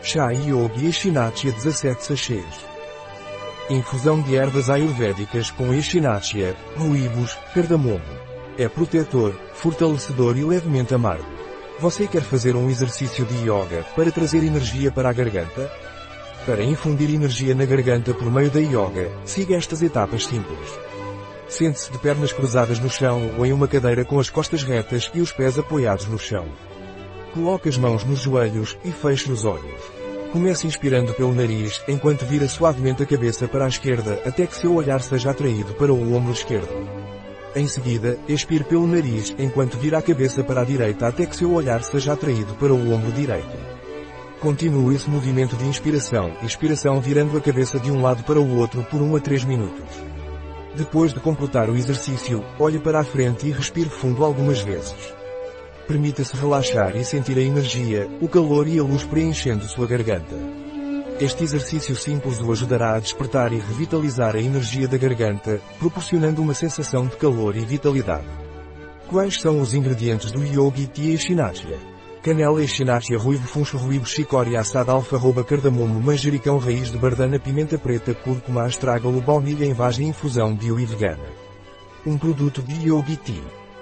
Chá Yogi Echinacea 17 sachês. Infusão de ervas ayurvédicas com Echinacea, ruíbos, cardamomo. É protetor, fortalecedor e levemente amargo. Você quer fazer um exercício de yoga para trazer energia para a garganta? Para infundir energia na garganta por meio da yoga, siga estas etapas simples. Sente-se de pernas cruzadas no chão ou em uma cadeira com as costas retas e os pés apoiados no chão. Coloque as mãos nos joelhos e feche os olhos. Comece inspirando pelo nariz, enquanto vira suavemente a cabeça para a esquerda até que seu olhar seja atraído para o ombro esquerdo. Em seguida, expire pelo nariz, enquanto vira a cabeça para a direita até que seu olhar seja atraído para o ombro direito. Continue esse movimento de inspiração e expiração virando a cabeça de um lado para o outro por 1 a 3 minutos. Depois de completar o exercício, olhe para a frente e respire fundo algumas vezes. Permita-se relaxar e sentir a energia, o calor e a luz preenchendo sua garganta. Este exercício simples o ajudará a despertar e revitalizar a energia da garganta, proporcionando uma sensação de calor e vitalidade. Quais são os ingredientes do Yogi Tea Echinacea? Canela echinacea ruivo funcho ruivo chicória assada alfarroba cardamomo manjericão raiz de bardana pimenta preta cúrcuma astragalho baunilha em vagem infusão bio e vegana. Um produto de Yogi Tea.